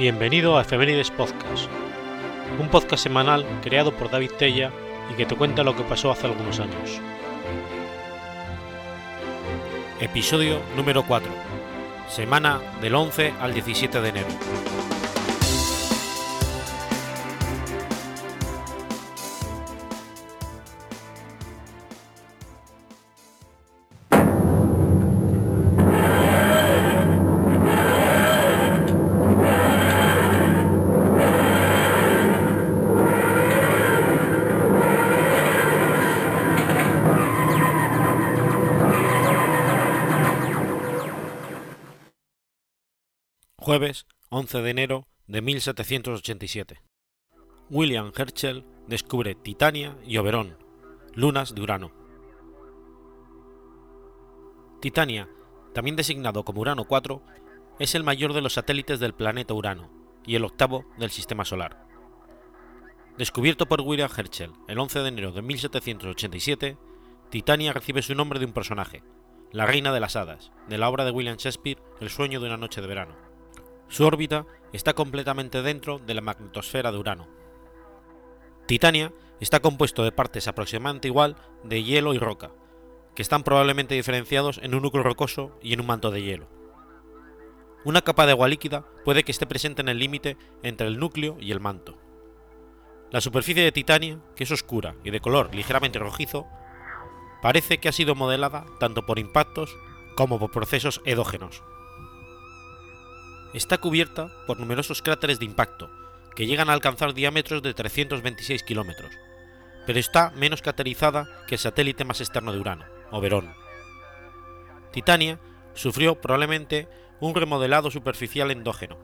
Bienvenido a Efemérides Podcast, un podcast semanal creado por David Tella y que te cuenta lo que pasó hace algunos años. Episodio número 4, semana del 11 al 17 de enero. 11 de enero de 1787. William Herschel descubre Titania y Oberón, lunas de Urano. Titania, también designado como Urano 4, es el mayor de los satélites del planeta Urano y el octavo del Sistema Solar. Descubierto por William Herschel el 11 de enero de 1787, Titania recibe su nombre de un personaje, la Reina de las Hadas, de la obra de William Shakespeare El sueño de una noche de verano. Su órbita está completamente dentro de la magnetosfera de Urano. Titania está compuesto de partes aproximadamente igual de hielo y roca, que están probablemente diferenciados en un núcleo rocoso y en un manto de hielo. Una capa de agua líquida puede que esté presente en el límite entre el núcleo y el manto. La superficie de Titania, que es oscura y de color ligeramente rojizo, parece que ha sido modelada tanto por impactos como por procesos edógenos está cubierta por numerosos cráteres de impacto, que llegan a alcanzar diámetros de 326 kilómetros, pero está menos craterizada que el satélite más externo de Urano, Oberón. Titania sufrió probablemente un remodelado superficial endógeno,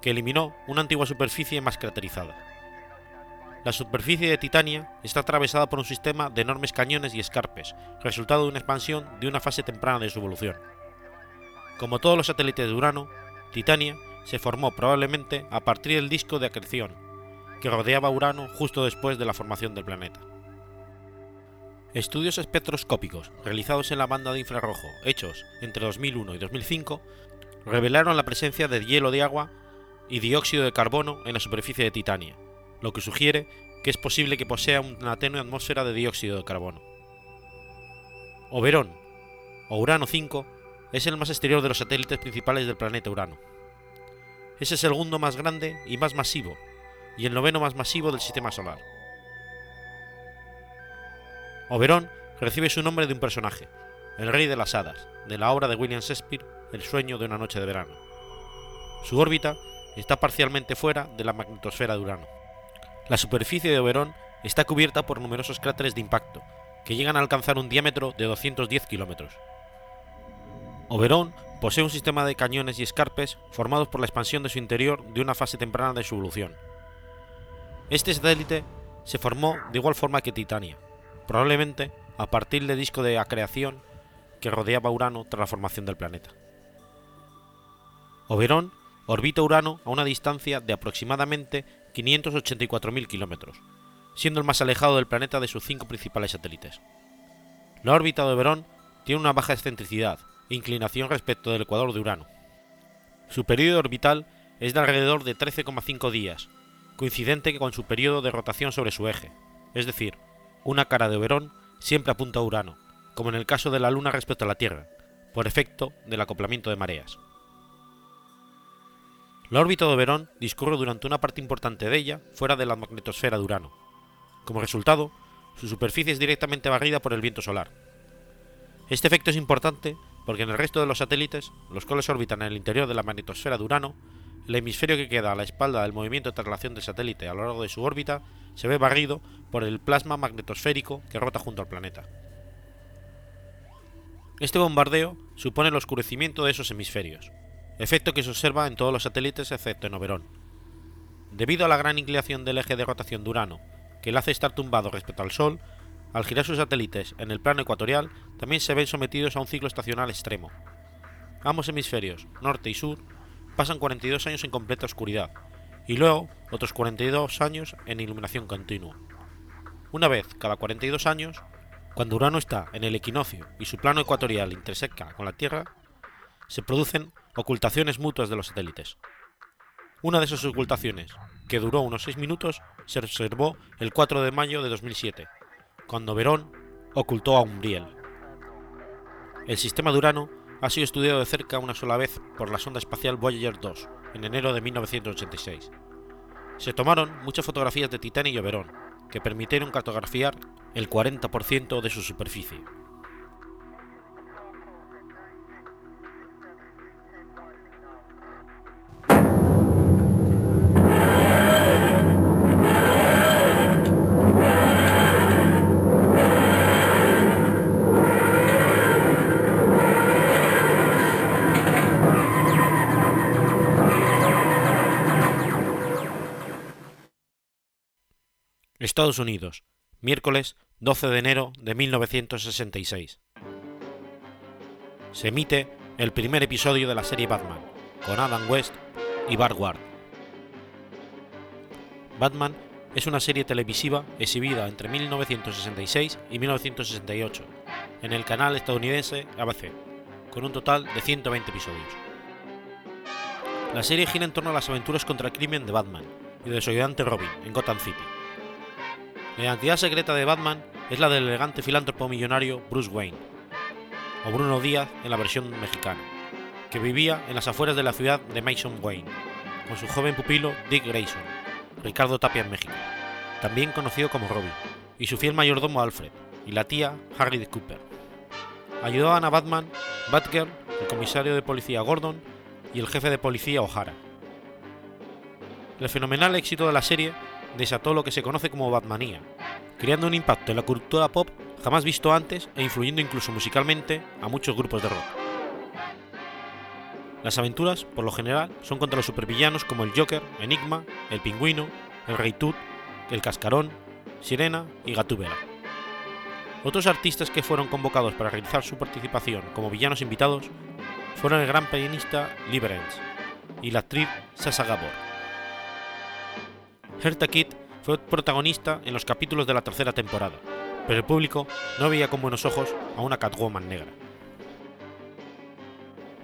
que eliminó una antigua superficie más craterizada. La superficie de Titania está atravesada por un sistema de enormes cañones y escarpes, resultado de una expansión de una fase temprana de su evolución. Como todos los satélites de Urano, Titania se formó probablemente a partir del disco de acreción, que rodeaba Urano justo después de la formación del planeta. Estudios espectroscópicos realizados en la banda de infrarrojo, hechos entre 2001 y 2005, revelaron la presencia de hielo de agua y dióxido de carbono en la superficie de Titania, lo que sugiere que es posible que posea una tenue atmósfera de dióxido de carbono. Oberón, o Urano 5, es el más exterior de los satélites principales del planeta Urano. Es el segundo más grande y más masivo, y el noveno más masivo del sistema solar. Oberón recibe su nombre de un personaje, el Rey de las Hadas, de la obra de William Shakespeare El sueño de una noche de verano. Su órbita está parcialmente fuera de la magnetosfera de Urano. La superficie de Oberón está cubierta por numerosos cráteres de impacto, que llegan a alcanzar un diámetro de 210 kilómetros. Oberón posee un sistema de cañones y escarpes formados por la expansión de su interior de una fase temprana de su evolución. Este satélite se formó de igual forma que Titania, probablemente a partir del disco de acreción que rodeaba Urano tras la formación del planeta. Oberón orbita Urano a una distancia de aproximadamente 584.000 kilómetros, siendo el más alejado del planeta de sus cinco principales satélites. La órbita de Oberón tiene una baja excentricidad inclinación respecto del ecuador de Urano. Su periodo orbital es de alrededor de 13,5 días, coincidente con su periodo de rotación sobre su eje, es decir, una cara de Oberón siempre apunta a Urano, como en el caso de la Luna respecto a la Tierra, por efecto del acoplamiento de mareas. La órbita de Oberón discurre durante una parte importante de ella fuera de la magnetosfera de Urano. Como resultado, su superficie es directamente barrida por el viento solar. Este efecto es importante porque en el resto de los satélites, los cuales orbitan en el interior de la magnetosfera de Urano, el hemisferio que queda a la espalda del movimiento de traslación del satélite a lo largo de su órbita se ve barrido por el plasma magnetosférico que rota junto al planeta. Este bombardeo supone el oscurecimiento de esos hemisferios, efecto que se observa en todos los satélites excepto en Oberón. Debido a la gran inclinación del eje de rotación de Urano, que le hace estar tumbado respecto al Sol, al girar sus satélites en el plano ecuatorial, también se ven sometidos a un ciclo estacional extremo. Ambos hemisferios, norte y sur, pasan 42 años en completa oscuridad, y luego otros 42 años en iluminación continua. Una vez cada 42 años, cuando Urano está en el equinoccio y su plano ecuatorial interseca con la Tierra, se producen ocultaciones mutuas de los satélites. Una de esas ocultaciones, que duró unos seis minutos, se observó el 4 de mayo de 2007, cuando Verón ocultó a Umbriel. El sistema de Urano ha sido estudiado de cerca una sola vez por la sonda espacial Voyager 2, en enero de 1986. Se tomaron muchas fotografías de Titán y Oberón, que permitieron cartografiar el 40% de su superficie. Estados Unidos, miércoles 12 de enero de 1966. Se emite el primer episodio de la serie Batman, con Adam West y Bart Ward. Batman es una serie televisiva exhibida entre 1966 y 1968 en el canal estadounidense ABC, con un total de 120 episodios. La serie gira en torno a las aventuras contra el crimen de Batman y de su ayudante Robin en Gotham City la identidad secreta de Batman es la del elegante filántropo millonario Bruce Wayne, o Bruno Díaz en la versión mexicana, que vivía en las afueras de la ciudad de Mason Wayne, con su joven pupilo Dick Grayson, Ricardo Tapia en México, también conocido como Robin, y su fiel mayordomo Alfred, y la tía Harry Cooper. Ayudaban a Batman, Batgirl, el comisario de policía Gordon y el jefe de policía O'Hara. El fenomenal éxito de la serie desató lo que se conoce como Batmanía, creando un impacto en la cultura pop jamás visto antes e influyendo incluso musicalmente a muchos grupos de rock. Las aventuras, por lo general, son contra los supervillanos como el Joker, Enigma, el Pingüino, el Rey Tut, el Cascarón, Sirena y Gatúbela. Otros artistas que fueron convocados para realizar su participación como villanos invitados fueron el gran pianista Lee y la actriz Sasa Gabor. Herta Kitt fue protagonista en los capítulos de la tercera temporada, pero el público no veía con buenos ojos a una Catwoman negra.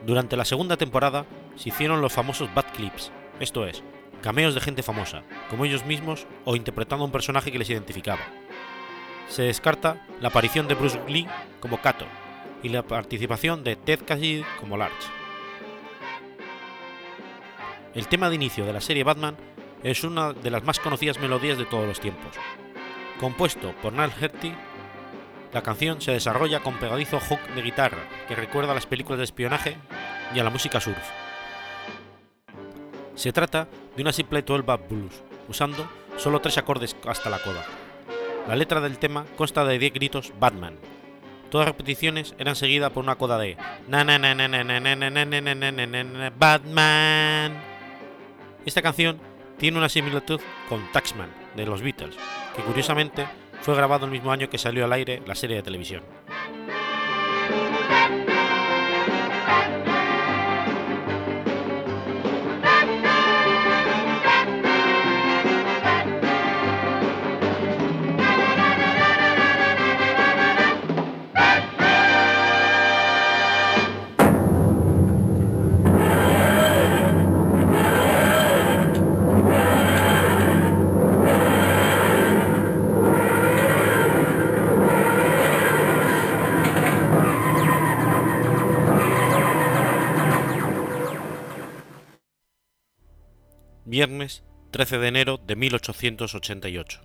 Durante la segunda temporada se hicieron los famosos Bad Clips, esto es, cameos de gente famosa, como ellos mismos o interpretando a un personaje que les identificaba. Se descarta la aparición de Bruce Lee como Kato y la participación de Ted Cassidy como Larch. El tema de inicio de la serie Batman es una de las más conocidas melodías de todos los tiempos. Compuesto por Nal Herty, la canción se desarrolla con pegadizo hook de guitarra que recuerda a las películas de espionaje y a la música surf. Se trata de una simple 12 blues, usando solo tres acordes hasta la coda. La letra del tema consta de 10 gritos Batman. Todas las repeticiones eran seguidas por una coda de Batman. Esta canción tiene una similitud con Taxman de los Beatles, que curiosamente fue grabado el mismo año que salió al aire la serie de televisión. Viernes 13 de enero de 1888.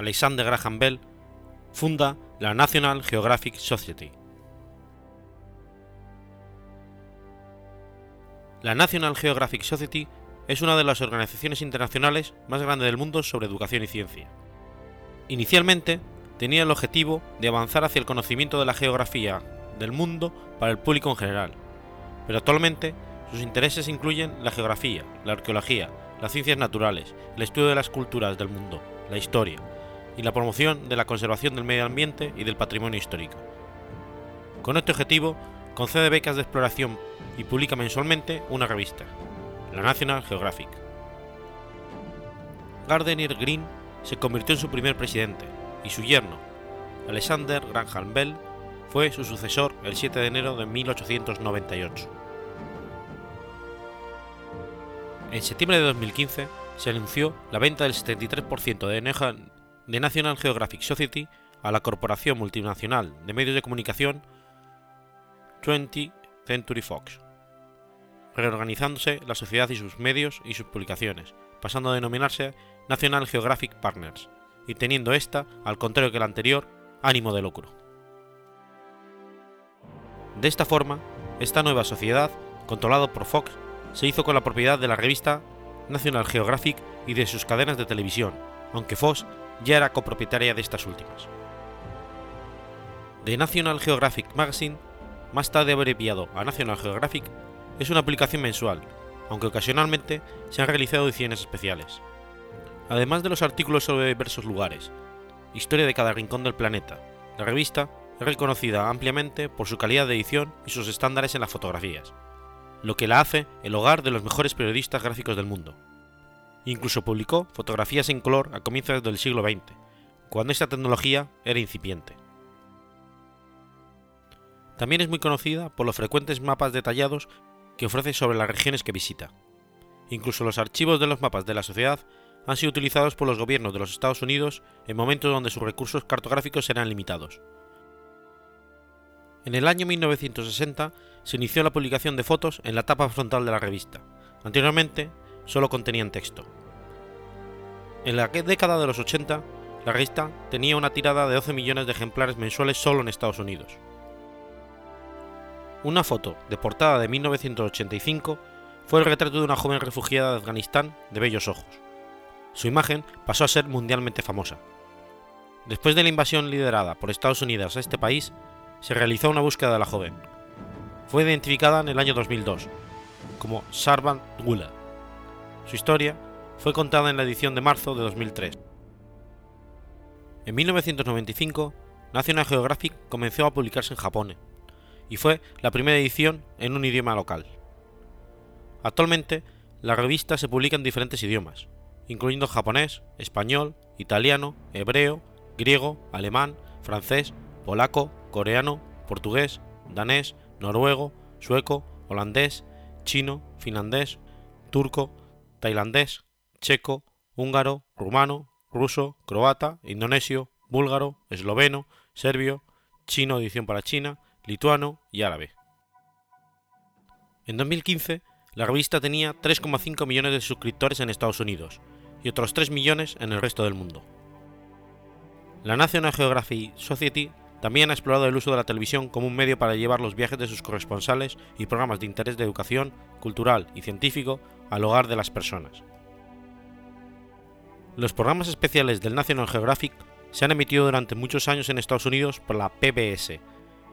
Alexander Graham Bell funda la National Geographic Society. La National Geographic Society es una de las organizaciones internacionales más grandes del mundo sobre educación y ciencia. Inicialmente tenía el objetivo de avanzar hacia el conocimiento de la geografía del mundo para el público en general, pero actualmente sus intereses incluyen la geografía, la arqueología, las ciencias naturales, el estudio de las culturas del mundo, la historia y la promoción de la conservación del medio ambiente y del patrimonio histórico. Con este objetivo, concede becas de exploración y publica mensualmente una revista, la National Geographic. Gardner Green se convirtió en su primer presidente y su yerno, Alexander Graham Bell, fue su sucesor el 7 de enero de 1898. En septiembre de 2015 se anunció la venta del 73% de, de National Geographic Society a la corporación multinacional de medios de comunicación 20th Century Fox, reorganizándose la sociedad y sus medios y sus publicaciones, pasando a denominarse National Geographic Partners, y teniendo esta, al contrario que la anterior, ánimo de lucro. De esta forma, esta nueva sociedad, controlada por Fox, se hizo con la propiedad de la revista National Geographic y de sus cadenas de televisión, aunque Fox ya era copropietaria de estas últimas. The National Geographic Magazine, más tarde abreviado a National Geographic, es una publicación mensual, aunque ocasionalmente se han realizado ediciones especiales. Además de los artículos sobre diversos lugares, historia de cada rincón del planeta, la revista es reconocida ampliamente por su calidad de edición y sus estándares en las fotografías, lo que la hace el hogar de los mejores periodistas gráficos del mundo. Incluso publicó fotografías en color a comienzos del siglo XX, cuando esta tecnología era incipiente. También es muy conocida por los frecuentes mapas detallados que ofrece sobre las regiones que visita. Incluso los archivos de los mapas de la sociedad han sido utilizados por los gobiernos de los Estados Unidos en momentos donde sus recursos cartográficos eran limitados. En el año 1960 se inició la publicación de fotos en la tapa frontal de la revista. Anteriormente solo contenían texto. En la década de los 80, la revista tenía una tirada de 12 millones de ejemplares mensuales solo en Estados Unidos. Una foto de portada de 1985 fue el retrato de una joven refugiada de Afganistán de bellos ojos. Su imagen pasó a ser mundialmente famosa. Después de la invasión liderada por Estados Unidos a este país, se realizó una búsqueda de la joven. Fue identificada en el año 2002 como Sarvan Gula. Su historia fue contada en la edición de marzo de 2003. En 1995, National Geographic comenzó a publicarse en Japón y fue la primera edición en un idioma local. Actualmente, la revista se publica en diferentes idiomas, incluyendo japonés, español, italiano, hebreo, griego, alemán, francés, polaco, coreano, portugués, danés, noruego, sueco, holandés, chino, finlandés, turco, tailandés, checo, húngaro, rumano, ruso, croata, indonesio, búlgaro, esloveno, serbio, chino edición para China, lituano y árabe. En 2015, la revista tenía 3,5 millones de suscriptores en Estados Unidos y otros 3 millones en el resto del mundo. La National Geographic Society también ha explorado el uso de la televisión como un medio para llevar los viajes de sus corresponsales y programas de interés de educación, cultural y científico al hogar de las personas. Los programas especiales del National Geographic se han emitido durante muchos años en Estados Unidos por la PBS,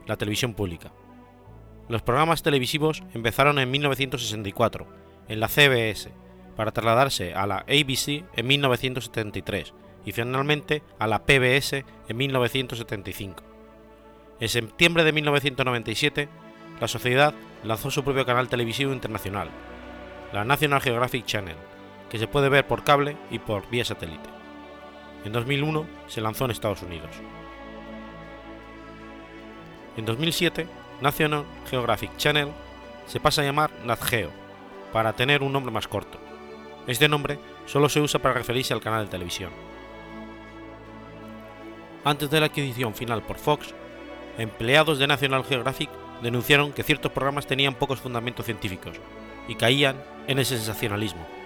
la televisión pública. Los programas televisivos empezaron en 1964, en la CBS, para trasladarse a la ABC en 1973 y finalmente a la PBS en 1975. En septiembre de 1997, la sociedad lanzó su propio canal televisivo internacional, la National Geographic Channel, que se puede ver por cable y por vía satélite. En 2001 se lanzó en Estados Unidos. En 2007, National Geographic Channel se pasa a llamar NatGeo, para tener un nombre más corto. Este nombre solo se usa para referirse al canal de televisión. Antes de la adquisición final por Fox, empleados de National Geographic denunciaron que ciertos programas tenían pocos fundamentos científicos y caían en el sensacionalismo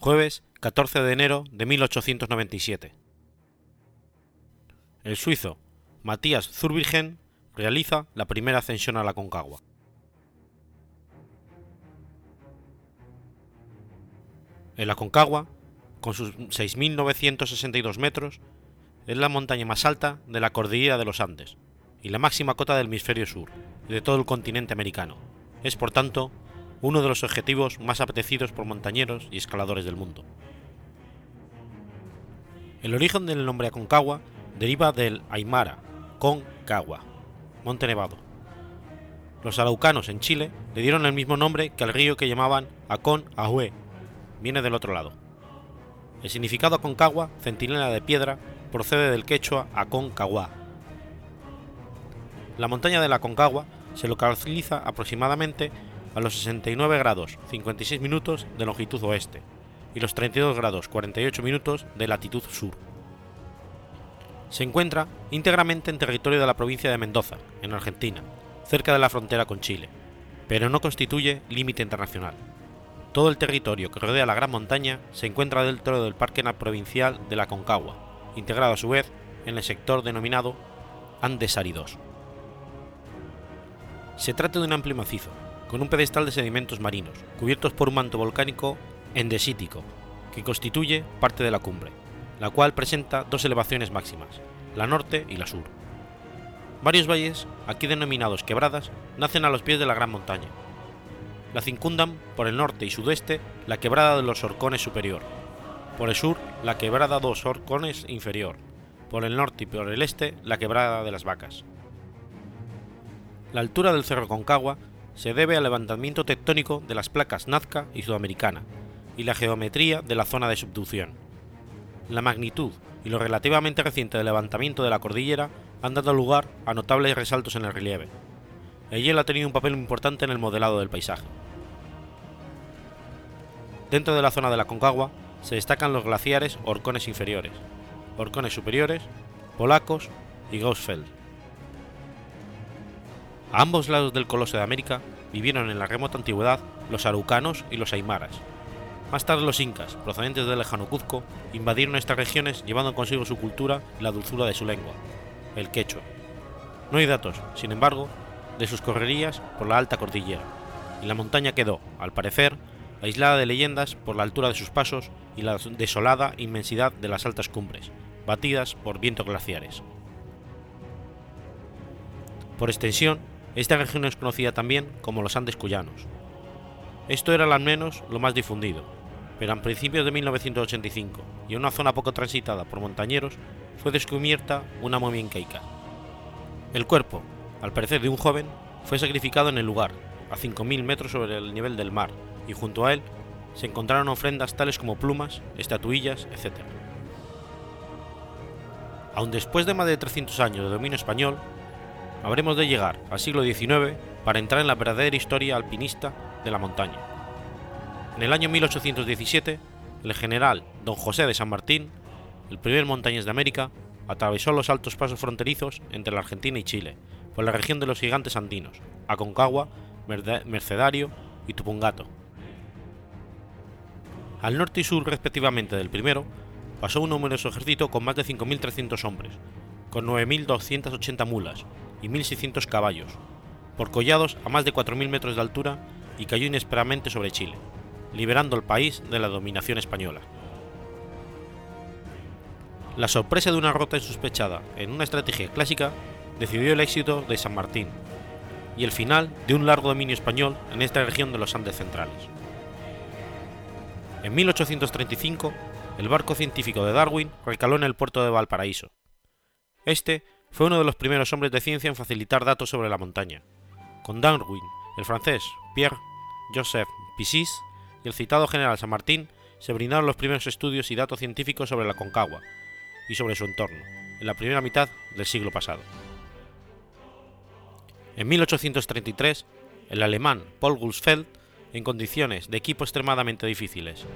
jueves 14 de enero de 1897. El suizo Matías Zurbriggen realiza la primera ascensión a la Concagua. En la Concagua, con sus 6.962 metros, es la montaña más alta de la cordillera de los Andes y la máxima cota del hemisferio sur y de todo el continente americano. Es, por tanto, uno de los objetivos más apetecidos por montañeros y escaladores del mundo. El origen del nombre Aconcagua deriva del aymara, Concagua, monte nevado. Los araucanos en Chile le dieron el mismo nombre que al río que llamaban Acon Ahue, viene del otro lado. El significado Aconcagua, centinela de piedra, procede del quechua Aconcagua. La montaña de la Aconcagua se localiza aproximadamente a los 69 grados 56 minutos de longitud oeste y los 32 grados 48 minutos de latitud sur. Se encuentra íntegramente en territorio de la provincia de Mendoza, en Argentina, cerca de la frontera con Chile, pero no constituye límite internacional. Todo el territorio que rodea la Gran Montaña se encuentra dentro del Parque Provincial de la Concagua, integrado a su vez en el sector denominado Andes Áridos. Se trata de un amplio macizo, con un pedestal de sedimentos marinos, cubiertos por un manto volcánico endesítico, que constituye parte de la cumbre, la cual presenta dos elevaciones máximas, la norte y la sur. Varios valles, aquí denominados quebradas, nacen a los pies de la gran montaña. La circundan por el norte y sudeste la quebrada de los Orcones superior, por el sur la quebrada de los Orcones inferior, por el norte y por el este la quebrada de las Vacas. La altura del Cerro Concagua se debe al levantamiento tectónico de las placas Nazca y Sudamericana y la geometría de la zona de subducción. La magnitud y lo relativamente reciente del levantamiento de la cordillera han dado lugar a notables resaltos en el relieve. El hielo ha tenido un papel importante en el modelado del paisaje. Dentro de la zona de la Concagua se destacan los glaciares Orcones inferiores, Orcones superiores, Polacos y Gausfeld. A ambos lados del Coloso de América vivieron en la remota antigüedad los araucanos y los aymaras. Más tarde los incas, procedentes del lejano Cuzco, invadieron estas regiones llevando consigo su cultura y la dulzura de su lengua, el quechua. No hay datos, sin embargo, de sus correrías por la alta cordillera, y la montaña quedó, al parecer, aislada de leyendas por la altura de sus pasos y la desolada inmensidad de las altas cumbres, batidas por vientos glaciares. Por extensión, esta región es conocida también como los Andes cuyanos. Esto era al menos lo más difundido, pero a principios de 1985 y en una zona poco transitada por montañeros fue descubierta una momia incaica. El cuerpo, al parecer de un joven, fue sacrificado en el lugar, a 5.000 metros sobre el nivel del mar, y junto a él se encontraron ofrendas tales como plumas, estatuillas, etc. Aun después de más de 300 años de dominio español, habremos de llegar al siglo XIX para entrar en la verdadera historia alpinista de la montaña. En el año 1817, el general don José de San Martín, el primer montañés de América, atravesó los altos pasos fronterizos entre la Argentina y Chile, por la región de los gigantes andinos, Aconcagua, Mercedario y Tupungato. Al norte y sur respectivamente del primero, pasó un numeroso ejército con más de 5.300 hombres, con 9.280 mulas, y 1.600 caballos, por collados a más de 4.000 metros de altura y cayó inesperadamente sobre Chile, liberando el país de la dominación española. La sorpresa de una rota insospechada en una estrategia clásica decidió el éxito de San Martín y el final de un largo dominio español en esta región de los Andes centrales. En 1835, el barco científico de Darwin recaló en el puerto de Valparaíso. Este fue uno de los primeros hombres de ciencia en facilitar datos sobre la montaña. Con Darwin, el francés Pierre Joseph Piscis y el citado general San Martín se brindaron los primeros estudios y datos científicos sobre la Concagua y sobre su entorno, en la primera mitad del siglo pasado. En 1833, el alemán Paul Gulsfeld, en condiciones de equipo extremadamente difíciles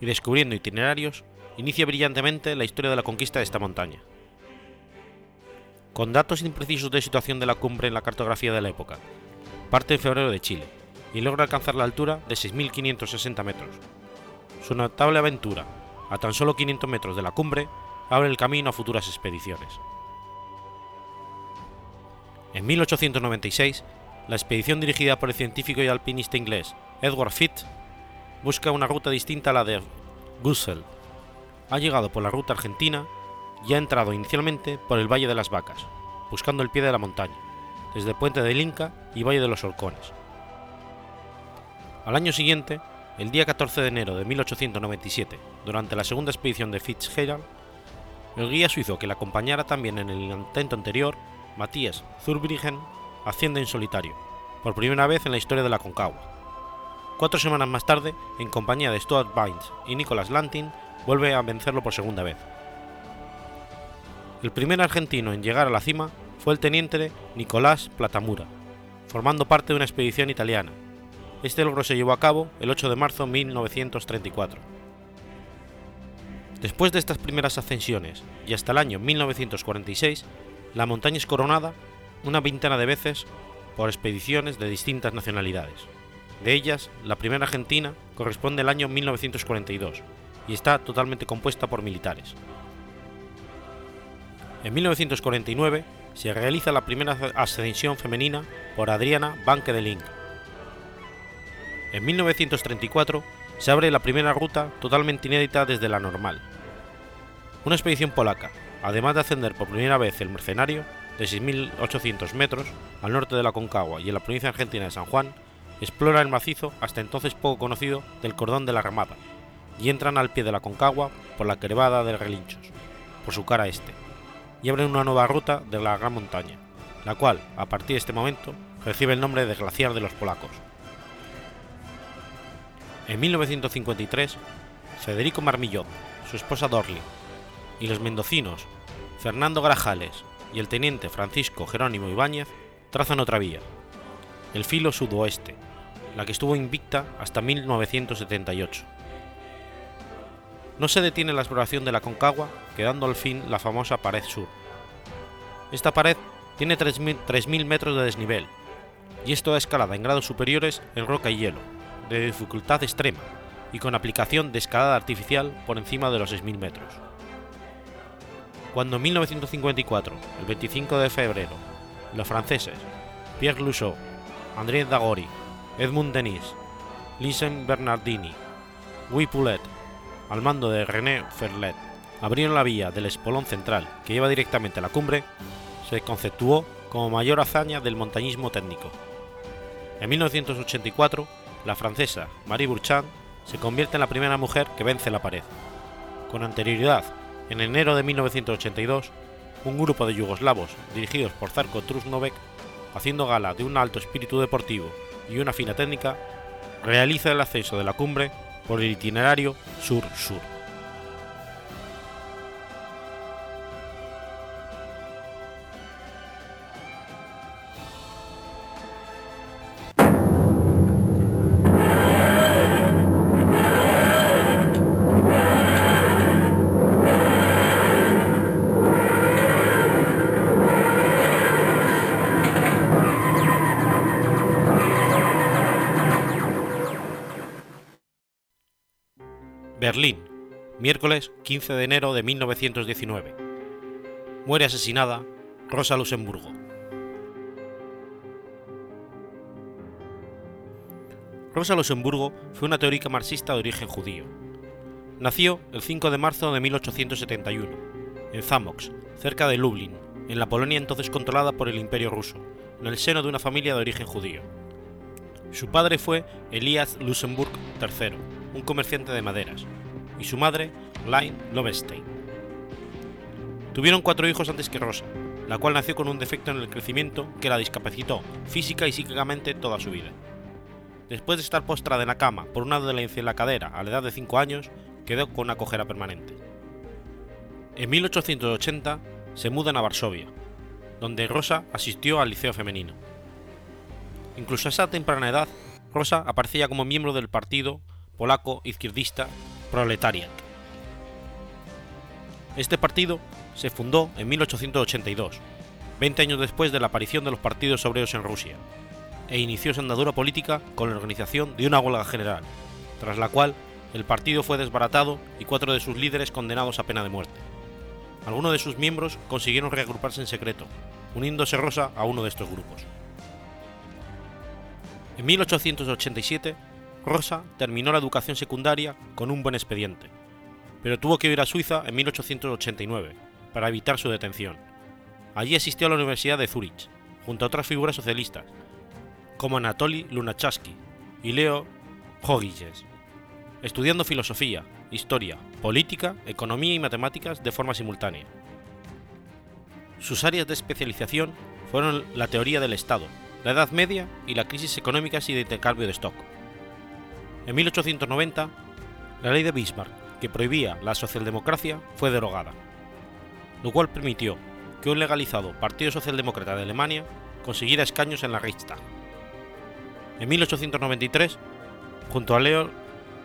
y descubriendo itinerarios, inicia brillantemente la historia de la conquista de esta montaña con datos imprecisos de situación de la cumbre en la cartografía de la época. Parte en febrero de Chile y logra alcanzar la altura de 6.560 metros. Su notable aventura, a tan solo 500 metros de la cumbre, abre el camino a futuras expediciones. En 1896, la expedición dirigida por el científico y alpinista inglés Edward Fitz busca una ruta distinta a la de Gussel. Ha llegado por la ruta argentina y ha entrado inicialmente por el Valle de las Vacas, buscando el pie de la montaña, desde Puente del Inca y Valle de los Holcones. Al año siguiente, el día 14 de enero de 1897, durante la segunda expedición de Fitzgerald, el guía suizo que le acompañara también en el intento anterior, Matthias Zurbriggen, asciende en solitario, por primera vez en la historia de la Concagua. Cuatro semanas más tarde, en compañía de Stuart Bynes y Nicholas Lantin, vuelve a vencerlo por segunda vez. El primer argentino en llegar a la cima fue el teniente Nicolás Platamura, formando parte de una expedición italiana. Este logro se llevó a cabo el 8 de marzo de 1934. Después de estas primeras ascensiones y hasta el año 1946, la montaña es coronada una veintena de veces por expediciones de distintas nacionalidades. De ellas, la primera argentina corresponde al año 1942 y está totalmente compuesta por militares. En 1949 se realiza la primera ascensión femenina por Adriana Banque de Link. En 1934 se abre la primera ruta totalmente inédita desde la normal. Una expedición polaca, además de ascender por primera vez el Mercenario, de 6.800 metros al norte de la Concagua y en la provincia argentina de San Juan, explora el macizo hasta entonces poco conocido del Cordón de la Ramada y entran al pie de la Concagua por la Crevada de Relinchos, por su cara este, y abren una nueva ruta de la Gran Montaña, la cual, a partir de este momento, recibe el nombre de Glaciar de los Polacos. En 1953, Federico Marmillón, su esposa Dorli, y los mendocinos Fernando Grajales y el teniente Francisco Jerónimo Ibáñez trazan otra vía, el filo sudoeste, la que estuvo invicta hasta 1978. No se detiene la exploración de la Concagua, quedando al fin la famosa pared sur. Esta pared tiene 3.000 metros de desnivel, y es toda escalada en grados superiores en roca y hielo, de dificultad extrema, y con aplicación de escalada artificial por encima de los 6.000 metros cuando en 1954, el 25 de febrero, los franceses Pierre Louchot, André Dagori, Edmund Denis, Lisen Bernardini, Guy Poulet, al mando de René Ferlet, abrieron la vía del espolón central que lleva directamente a la cumbre, se conceptuó como mayor hazaña del montañismo técnico. En 1984, la francesa Marie Bourchand se convierte en la primera mujer que vence la pared. Con anterioridad en enero de 1982, un grupo de yugoslavos dirigidos por Zarko Trusnovek, haciendo gala de un alto espíritu deportivo y una fina técnica, realiza el ascenso de la cumbre por el itinerario sur-sur. Berlín, miércoles 15 de enero de 1919. Muere asesinada Rosa Luxemburgo. Rosa Luxemburgo fue una teórica marxista de origen judío. Nació el 5 de marzo de 1871, en Zamox, cerca de Lublin, en la Polonia entonces controlada por el Imperio ruso, en el seno de una familia de origen judío. Su padre fue Elias Luxemburg III, un comerciante de maderas, y su madre, Line Lovestein. Tuvieron cuatro hijos antes que Rosa, la cual nació con un defecto en el crecimiento que la discapacitó física y psíquicamente toda su vida. Después de estar postrada en la cama por una dolencia en la cadera a la edad de 5 años, quedó con una cojera permanente. En 1880 se mudan a Varsovia, donde Rosa asistió al liceo femenino. Incluso a esa temprana edad, Rosa aparecía como miembro del partido polaco izquierdista Proletariat. Este partido se fundó en 1882, 20 años después de la aparición de los partidos obreros en Rusia, e inició su andadura política con la organización de una huelga general, tras la cual el partido fue desbaratado y cuatro de sus líderes condenados a pena de muerte. Algunos de sus miembros consiguieron reagruparse en secreto, uniéndose Rosa a uno de estos grupos. En 1887 Rosa terminó la educación secundaria con un buen expediente, pero tuvo que ir a Suiza en 1889 para evitar su detención. Allí asistió a la Universidad de Zúrich, junto a otras figuras socialistas, como Anatoly Lunacharsky y Leo Hogilles. estudiando filosofía, historia, política, economía y matemáticas de forma simultánea. Sus áreas de especialización fueron la teoría del Estado, la Edad Media y la crisis económicas y de intercambio de stock. En 1890, la ley de Bismarck, que prohibía la socialdemocracia, fue derogada, lo cual permitió que un legalizado Partido Socialdemócrata de Alemania consiguiera escaños en la Reichstag. En 1893, junto a Leo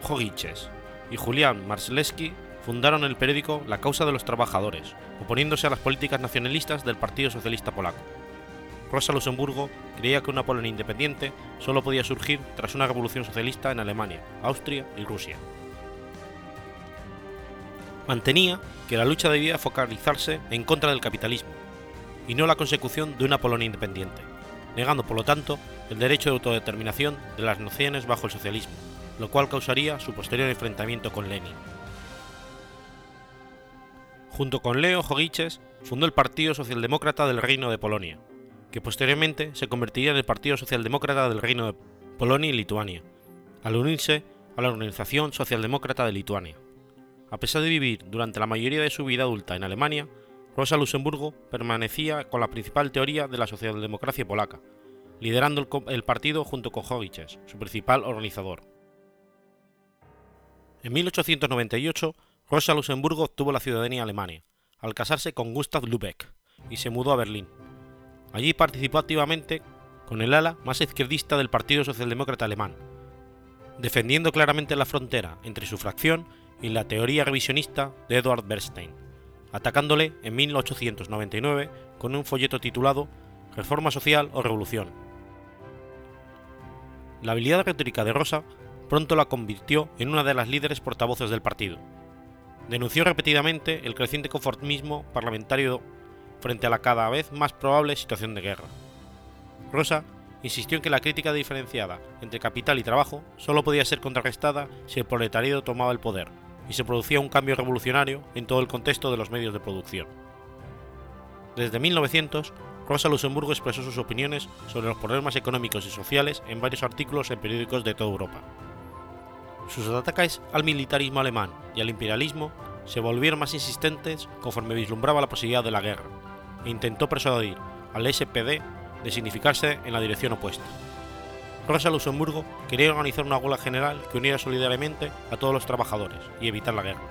Jogiches y Julián Marszalski fundaron el periódico La Causa de los Trabajadores, oponiéndose a las políticas nacionalistas del Partido Socialista Polaco. Rosa Luxemburgo creía que una Polonia independiente solo podía surgir tras una revolución socialista en Alemania, Austria y Rusia. Mantenía que la lucha debía focalizarse en contra del capitalismo, y no la consecución de una Polonia independiente, negando por lo tanto el derecho de autodeterminación de las naciones bajo el socialismo, lo cual causaría su posterior enfrentamiento con Lenin. Junto con Leo Jogiches fundó el Partido Socialdemócrata del Reino de Polonia, que posteriormente se convertiría en el Partido Socialdemócrata del Reino de Polonia y Lituania, al unirse a la Organización Socialdemócrata de Lituania. A pesar de vivir durante la mayoría de su vida adulta en Alemania, Rosa Luxemburgo permanecía con la principal teoría de la socialdemocracia polaca, liderando el, partido junto con Jogiches, su principal organizador. En 1898, Rosa Luxemburgo obtuvo la ciudadanía alemana, al casarse con Gustav Lübeck, y se mudó a Berlín, Allí participó activamente con el ala más izquierdista del Partido Socialdemócrata Alemán, defendiendo claramente la frontera entre su fracción y la teoría revisionista de Eduard Bernstein, atacándole en 1899 con un folleto titulado Reforma Social o Revolución. La habilidad retórica de Rosa pronto la convirtió en una de las líderes portavoces del partido. Denunció repetidamente el creciente conformismo parlamentario frente a la cada vez más probable situación de guerra. Rosa insistió en que la crítica diferenciada entre capital y trabajo solo podía ser contrarrestada si el proletariado tomaba el poder y se producía un cambio revolucionario en todo el contexto de los medios de producción. Desde 1900, Rosa Luxemburgo expresó sus opiniones sobre los problemas económicos y sociales en varios artículos en periódicos de toda Europa. Sus ataques al militarismo alemán y al imperialismo se volvieron más insistentes conforme vislumbraba la posibilidad de la guerra, intentó persuadir al SPD de significarse en la dirección opuesta. Rosa Luxemburgo quería organizar una huelga general que uniera solidariamente a todos los trabajadores y evitar la guerra,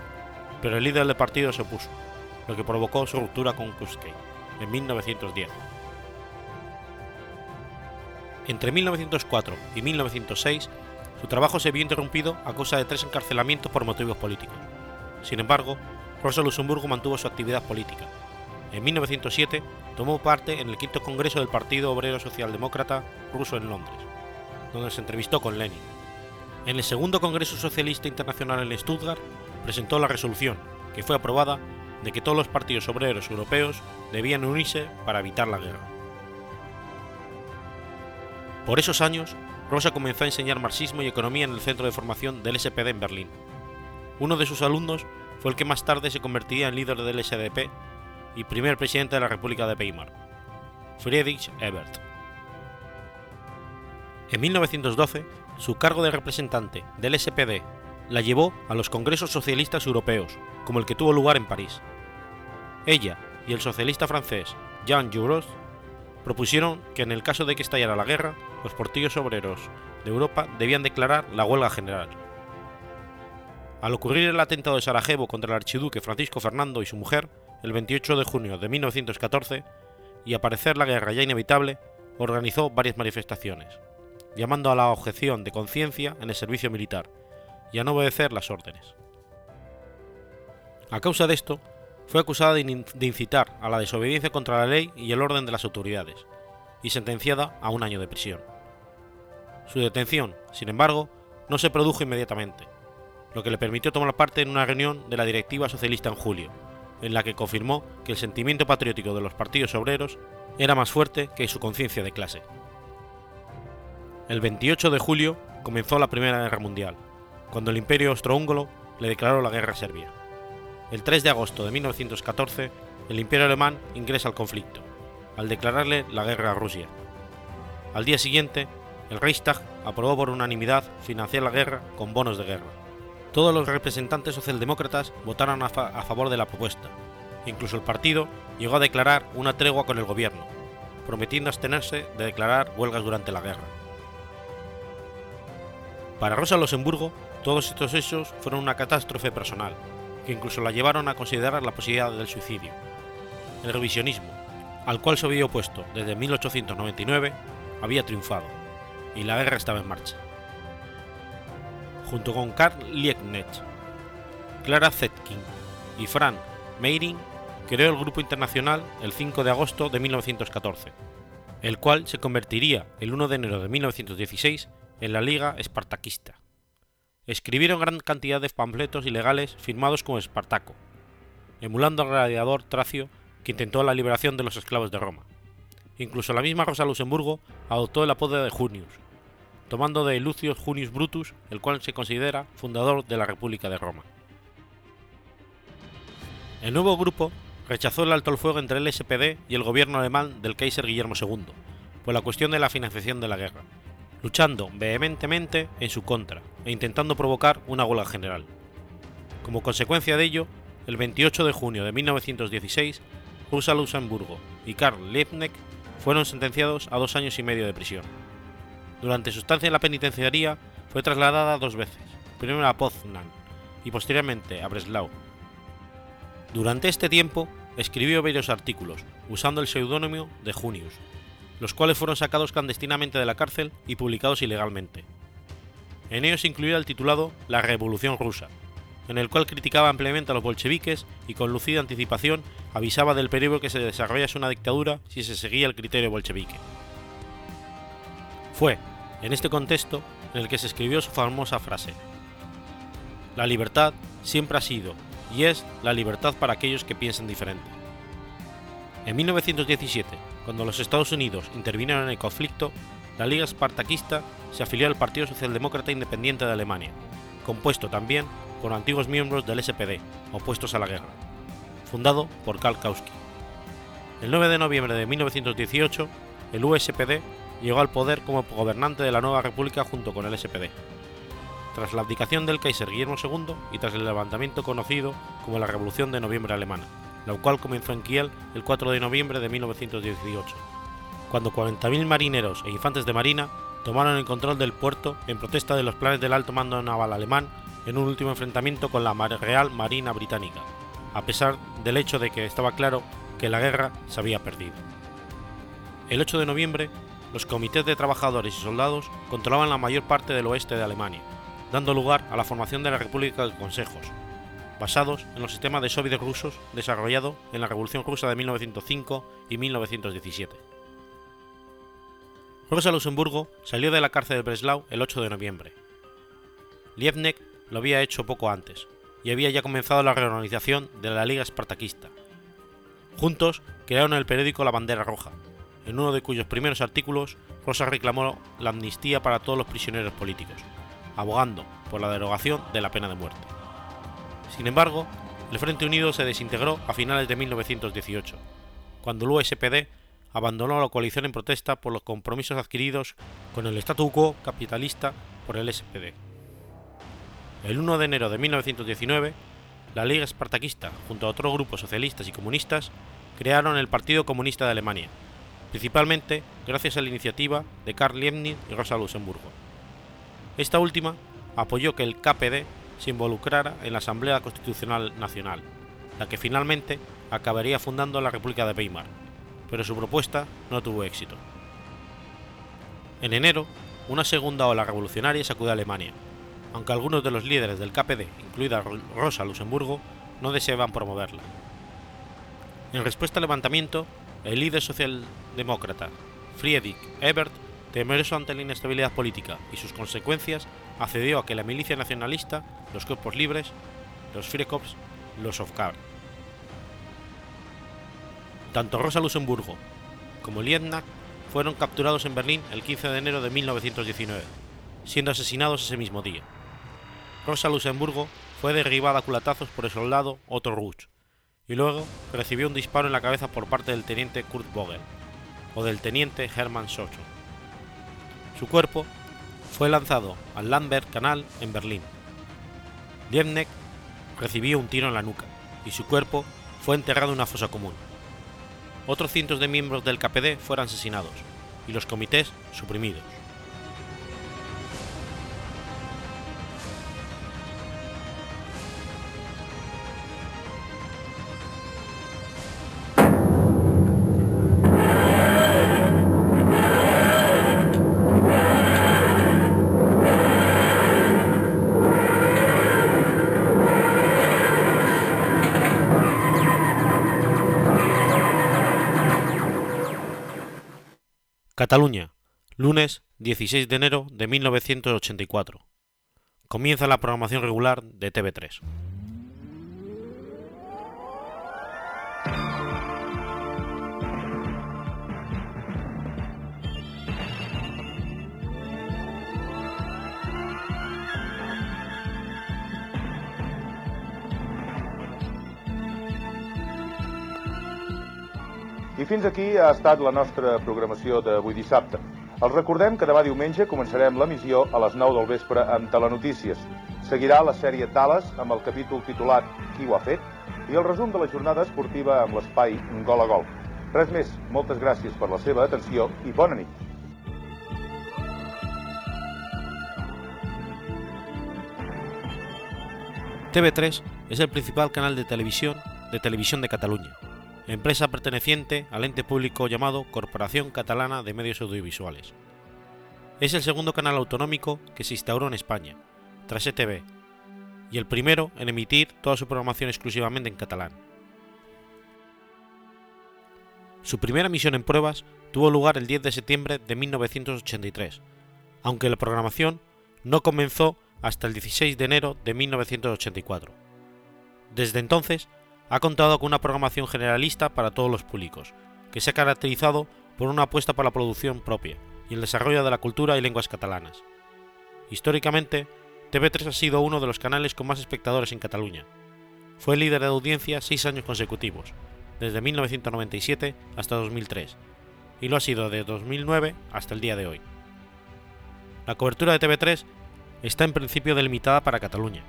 pero el líder del partido se opuso, lo que provocó su ruptura con Kuskei en 1910. Entre 1904 y 1906, su trabajo se vio interrumpido a causa de tres encarcelamientos por motivos políticos. Sin embargo, Rosa Luxemburgo mantuvo su actividad política en 1907 tomó parte en el quinto congreso del Partido Obrero Socialdemócrata ruso en Londres, donde se entrevistó con Lenin. En el segundo Congreso Socialista Internacional en Stuttgart presentó la resolución, que fue aprobada, de que todos los partidos obreros europeos debían unirse para evitar la guerra. Por esos años, Rosa comenzó a enseñar marxismo y economía en el centro de formación del SPD en Berlín. Uno de sus alumnos fue el que más tarde se convertiría en líder del SDP y primer presidente de la República de Weimar, Friedrich Ebert. En 1912, su cargo de representante del SPD la llevó a los congresos socialistas europeos, como el que tuvo lugar en París. Ella y el socialista francés Jean Jaurès propusieron que en el caso de que estallara la guerra, los partidos obreros de Europa debían declarar la huelga general. Al ocurrir el atentado de Sarajevo contra el archiduque Francisco Fernando y su mujer, el 28 de junio de 1914, y aparecer la guerra ya inevitable, organizó varias manifestaciones, llamando a la objeción de conciencia en el servicio militar y a no obedecer las órdenes. A causa de esto, fue acusada de incitar a la desobediencia contra la ley y el orden de las autoridades, y sentenciada a un año de prisión. Su detención, sin embargo, no se produjo inmediatamente, lo que le permitió tomar parte en una reunión de la directiva socialista en julio, en la que confirmó que el sentimiento patriótico de los partidos obreros era más fuerte que su conciencia de clase. El 28 de julio comenzó la Primera Guerra Mundial, cuando el Imperio Austrohúngaro le declaró la guerra a Serbia. El 3 de agosto de 1914, el Imperio Alemán ingresa al conflicto, al declararle la guerra a Rusia. Al día siguiente, el Reichstag aprobó por unanimidad financiar la guerra con bonos de guerra, todos los representantes socialdemócratas votaron a, favor de la propuesta, incluso el partido llegó a declarar una tregua con el gobierno, prometiendo abstenerse de declarar huelgas durante la guerra. Para Rosa Luxemburgo, todos estos hechos fueron una catástrofe personal, que incluso la llevaron a considerar la posibilidad del suicidio. El revisionismo, al cual se había opuesto desde 1899, había triunfado, y la guerra estaba en marcha. Junto con Karl Liebknecht, Clara Zetkin y Frank Meiring, creó el Grupo Internacional el 5 de agosto de 1914, el cual se convertiría el 1 de enero de 1916 en la Liga Espartaquista. Escribieron gran cantidad de panfletos ilegales firmados como Espartaco, emulando al gladiador Tracio que intentó la liberación de los esclavos de Roma. Incluso la misma Rosa Luxemburgo adoptó el apodo de Junius, tomando de Lucius Junius Brutus, el cual se considera fundador de la República de Roma. El nuevo grupo rechazó el alto el fuego entre el SPD y el gobierno alemán del Kaiser Guillermo II, por la cuestión de la financiación de la guerra, luchando vehementemente en su contra e intentando provocar una huelga general. Como consecuencia de ello, el 28 de junio de 1916, Rosa Luxemburgo y Karl Liebknecht fueron sentenciados a dos años y medio de prisión. Durante su estancia en la penitenciaría fue trasladada dos veces, primero a Poznan y posteriormente a Breslau. Durante este tiempo escribió varios artículos, usando el seudónimo de Junius, los cuales fueron sacados clandestinamente de la cárcel y publicados ilegalmente. En ellos incluía el titulado La Revolución Rusa, en el cual criticaba ampliamente a los bolcheviques y con lucida anticipación avisaba del peligro que se desarrollase una dictadura si se seguía el criterio bolchevique. Fue, en este contexto, en el que se escribió su famosa frase: La libertad siempre ha sido y es la libertad para aquellos que piensan diferente. En 1917, cuando los Estados Unidos intervinieron en el conflicto, la Liga Espartaquista se afilió al Partido Socialdemócrata Independiente de Alemania, compuesto también por antiguos miembros del SPD, opuestos a la guerra, fundado por Karl Kautsky. El 9 de noviembre de 1918, el USPD llegó al poder como gobernante de la nueva república junto con el SPD. Tras la abdicación del Kaiser Guillermo II y tras el levantamiento conocido como la Revolución de Noviembre Alemana, la cual comenzó en Kiel el 4 de noviembre de 1918, cuando 40.000 marineros e infantes de marina tomaron el control del puerto en protesta de los planes del alto mando naval alemán en un último enfrentamiento con la Real Marina Británica, a pesar del hecho de que estaba claro que la guerra se había perdido. El 8 de noviembre, los comités de trabajadores y soldados controlaban la mayor parte del oeste de Alemania, dando lugar a la formación de la República de Consejos, basados en los sistemas de soviets rusos desarrollado en la Revolución Rusa de 1905 y 1917. Rosa Luxemburgo salió de la cárcel de Breslau el 8 de noviembre. Liebknecht lo había hecho poco antes, y había ya comenzado la reorganización de la Liga Espartaquista. Juntos crearon el periódico La Bandera Roja, en uno de cuyos primeros artículos Rosa reclamó la amnistía para todos los prisioneros políticos, abogando por la derogación de la pena de muerte. Sin embargo, el Frente Unido se desintegró a finales de 1918, cuando el USPD abandonó la coalición en protesta por los compromisos adquiridos con el statu quo capitalista por el SPD. El 1 de enero de 1919, la Liga Espartaquista, junto a otros grupos socialistas y comunistas, crearon el Partido Comunista de Alemania, principalmente gracias a la iniciativa de Karl Liebknecht y Rosa Luxemburgo. Esta última apoyó que el KPD se involucrara en la Asamblea Constitucional Nacional, la que finalmente acabaría fundando la República de Weimar, pero su propuesta no tuvo éxito. En enero, una segunda ola revolucionaria sacudió a Alemania, aunque algunos de los líderes del KPD, incluida Rosa Luxemburgo, no deseaban promoverla. En respuesta al levantamiento, el líder socialdemócrata Friedrich Ebert, temeroso ante la inestabilidad política y sus consecuencias, accedió a que la milicia nacionalista, los cuerpos libres, los Freikorps, los Ofkar. Tanto Rosa Luxemburgo como Liebknecht fueron capturados en Berlín el 15 de enero de 1919, siendo asesinados ese mismo día. Rosa Luxemburgo fue derribada a culatazos por el soldado Otto Ruch y luego recibió un disparo en la cabeza por parte del teniente Kurt Vogel o del teniente Hermann Socho. Su cuerpo fue lanzado al Lambert Canal en Berlín. Liebknecht recibió un tiro en la nuca y su cuerpo fue enterrado en una fosa común. Otros cientos de miembros del KPD fueron asesinados y los comités suprimidos. Cataluña, lunes 16 de enero de 1984. Comienza la programación regular de TV3. I fins aquí ha estat la nostra programació d'avui dissabte. Els recordem que demà diumenge començarem l'emissió a les 9 del vespre amb Telenotícies. Seguirà la sèrie Tales amb el capítol titulat Qui ho ha fet? i el resum de la jornada esportiva amb l'espai Gol a Gol. Res més, moltes gràcies per la seva atenció i bona nit. TV3 es el principal canal de televisión de televisión de Cataluña, empresa perteneciente al ente público llamado Corporación Catalana de Medios Audiovisuales. Es el segundo canal autonómico que se instauró en España, tras ETV, y el primero en emitir toda su programación exclusivamente en catalán. Su primera emisión en pruebas tuvo lugar el 10 de septiembre de 1983, aunque la programación no comenzó hasta el 16 de enero de 1984. Desde entonces ha contado con una programación generalista para todos los públicos, que se ha caracterizado por una apuesta por la producción propia y el desarrollo de la cultura y lenguas catalanas. Históricamente, TV3 ha sido uno de los canales con más espectadores en Cataluña. Fue líder de audiencia seis años consecutivos, desde 1997 hasta 2003, y lo ha sido de 2009 hasta el día de hoy. La cobertura de TV3 está en principio delimitada para Cataluña,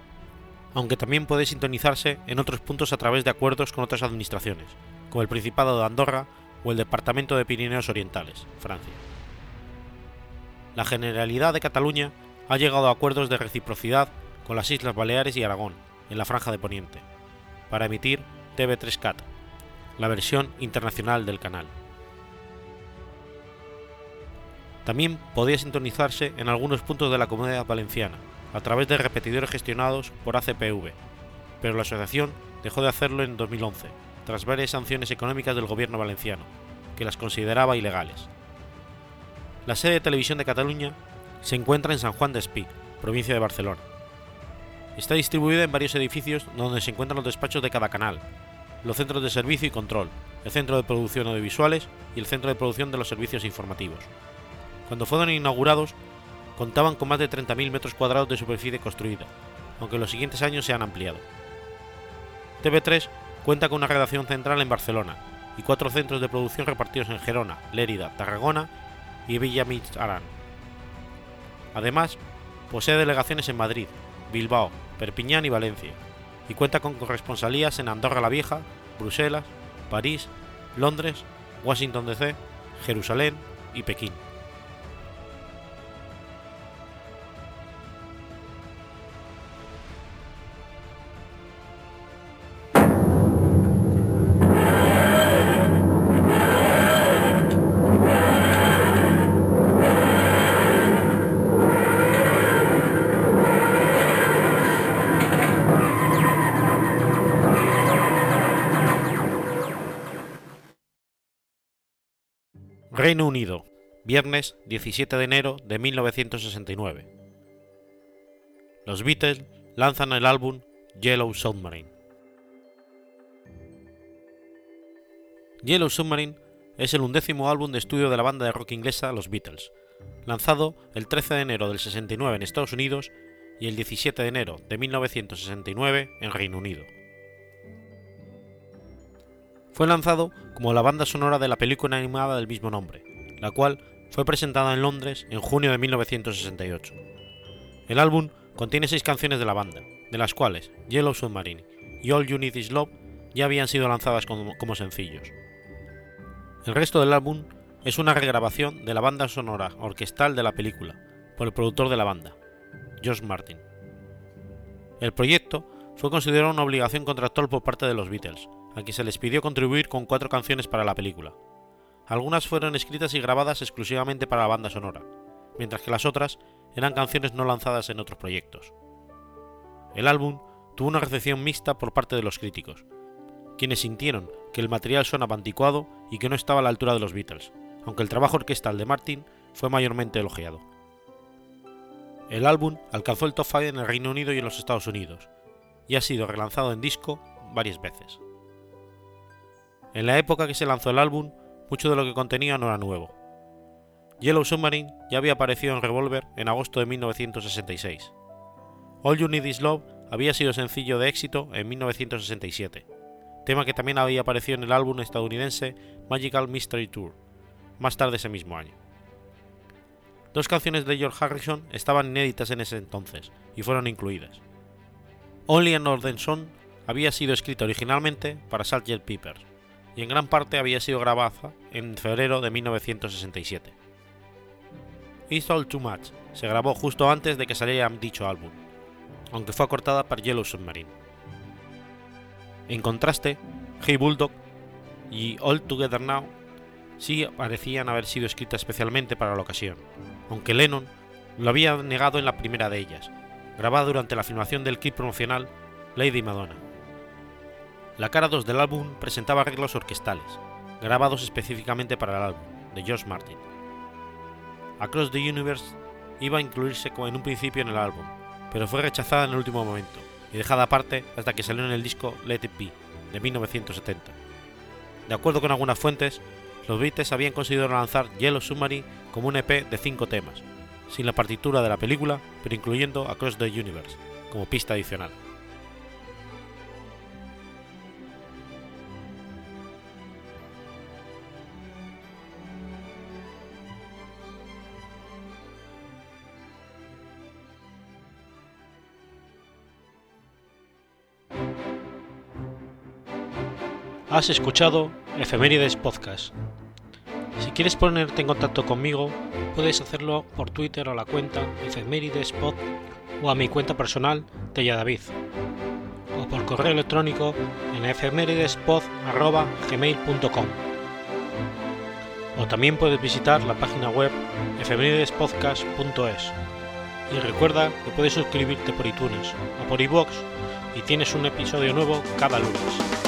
aunque también puede sintonizarse en otros puntos a través de acuerdos con otras administraciones, como el Principado de Andorra o el Departamento de Pirineos Orientales, Francia. La Generalidad de Cataluña ha llegado a acuerdos de reciprocidad con las Islas Baleares y Aragón, en la Franja de Poniente, para emitir TV3 Cat, la versión internacional del canal. También podía sintonizarse en algunos puntos de la Comunidad Valenciana, a través de repetidores gestionados por ACPV, pero la asociación dejó de hacerlo en 2011, tras varias sanciones económicas del gobierno valenciano, que las consideraba ilegales. La sede de televisión de Cataluña se encuentra en San Juan de Espí, provincia de Barcelona. Está distribuida en varios edificios donde se encuentran los despachos de cada canal, los centros de servicio y control, el centro de producción audiovisuales y el centro de producción de los servicios informativos. Cuando fueron inaugurados, contaban con más de 30.000 metros cuadrados de superficie construida, aunque los siguientes años se han ampliado. TV3 cuenta con una redacción central en Barcelona y cuatro centros de producción repartidos en Gerona, Lérida, Tarragona y Villamitjana. Además, posee delegaciones en Madrid, Bilbao, Perpiñán y Valencia, y cuenta con corresponsalías en Andorra la Vieja, Bruselas, París, Londres, Washington DC, Jerusalén y Pekín. Reino Unido, viernes 17 de enero de 1969. Los Beatles lanzan el álbum Yellow Submarine. Yellow Submarine es el undécimo álbum de estudio de la banda de rock inglesa Los Beatles, lanzado el 13 de enero del 69 en Estados Unidos y el 17 de enero de 1969 en Reino Unido. Fue lanzado como la banda sonora de la película animada del mismo nombre, la cual fue presentada en Londres en junio de 1968. El álbum contiene seis canciones de la banda, de las cuales Yellow Submarine y All You Need Is Love ya habían sido lanzadas como, como sencillos. El resto del álbum es una regrabación de la banda sonora orquestal de la película, por el productor de la banda, George Martin. El proyecto fue considerado una obligación contractual por parte de los Beatles, a quien se les pidió contribuir con cuatro canciones para la película. Algunas fueron escritas y grabadas exclusivamente para la banda sonora, mientras que las otras eran canciones no lanzadas en otros proyectos. El álbum tuvo una recepción mixta por parte de los críticos, quienes sintieron que el material sonaba anticuado y que no estaba a la altura de los Beatles, aunque el trabajo orquestal de Martin fue mayormente elogiado. El álbum alcanzó el top 5 en el Reino Unido y en los Estados Unidos, y ha sido relanzado en disco varias veces. En la época que se lanzó el álbum, mucho de lo que contenía no era nuevo. Yellow Submarine ya había aparecido en Revolver en agosto de 1966. All You Need Is Love había sido sencillo de éxito en 1967, tema que también había aparecido en el álbum estadounidense Magical Mystery Tour, más tarde ese mismo año. Dos canciones de George Harrison estaban inéditas en ese entonces y fueron incluidas. Only an Northern Song había sido escrita originalmente para Sgt. Peppers y en gran parte había sido grabada en febrero de 1967. It's All Too Much se grabó justo antes de que saliera dicho álbum, aunque fue acortada para Yellow Submarine. En contraste, Hey Bulldog y All Together Now sí parecían haber sido escritas especialmente para la ocasión, aunque Lennon lo había negado en la primera de ellas, grabada durante la filmación del clip promocional Lady Madonna. La cara 2 del álbum presentaba arreglos orquestales, grabados específicamente para el álbum, de George Martin. Across the Universe iba a incluirse en un principio en el álbum, pero fue rechazada en el último momento y dejada aparte hasta que salió en el disco Let It Be, de 1970. De acuerdo con algunas fuentes, los Beatles habían conseguido lanzar Yellow Submarine como un EP de 5 temas, sin la partitura de la película, pero incluyendo Across the Universe, como pista adicional. Has escuchado Efemérides Podcast. Si quieres ponerte en contacto conmigo, puedes hacerlo por Twitter a la cuenta Efemeridespod o a mi cuenta personal David o por correo electrónico en efemeridespod.gmail.com o también puedes visitar la página web efemeridespodcast.es y recuerda que puedes suscribirte por iTunes o por iVoox y tienes un episodio nuevo cada lunes.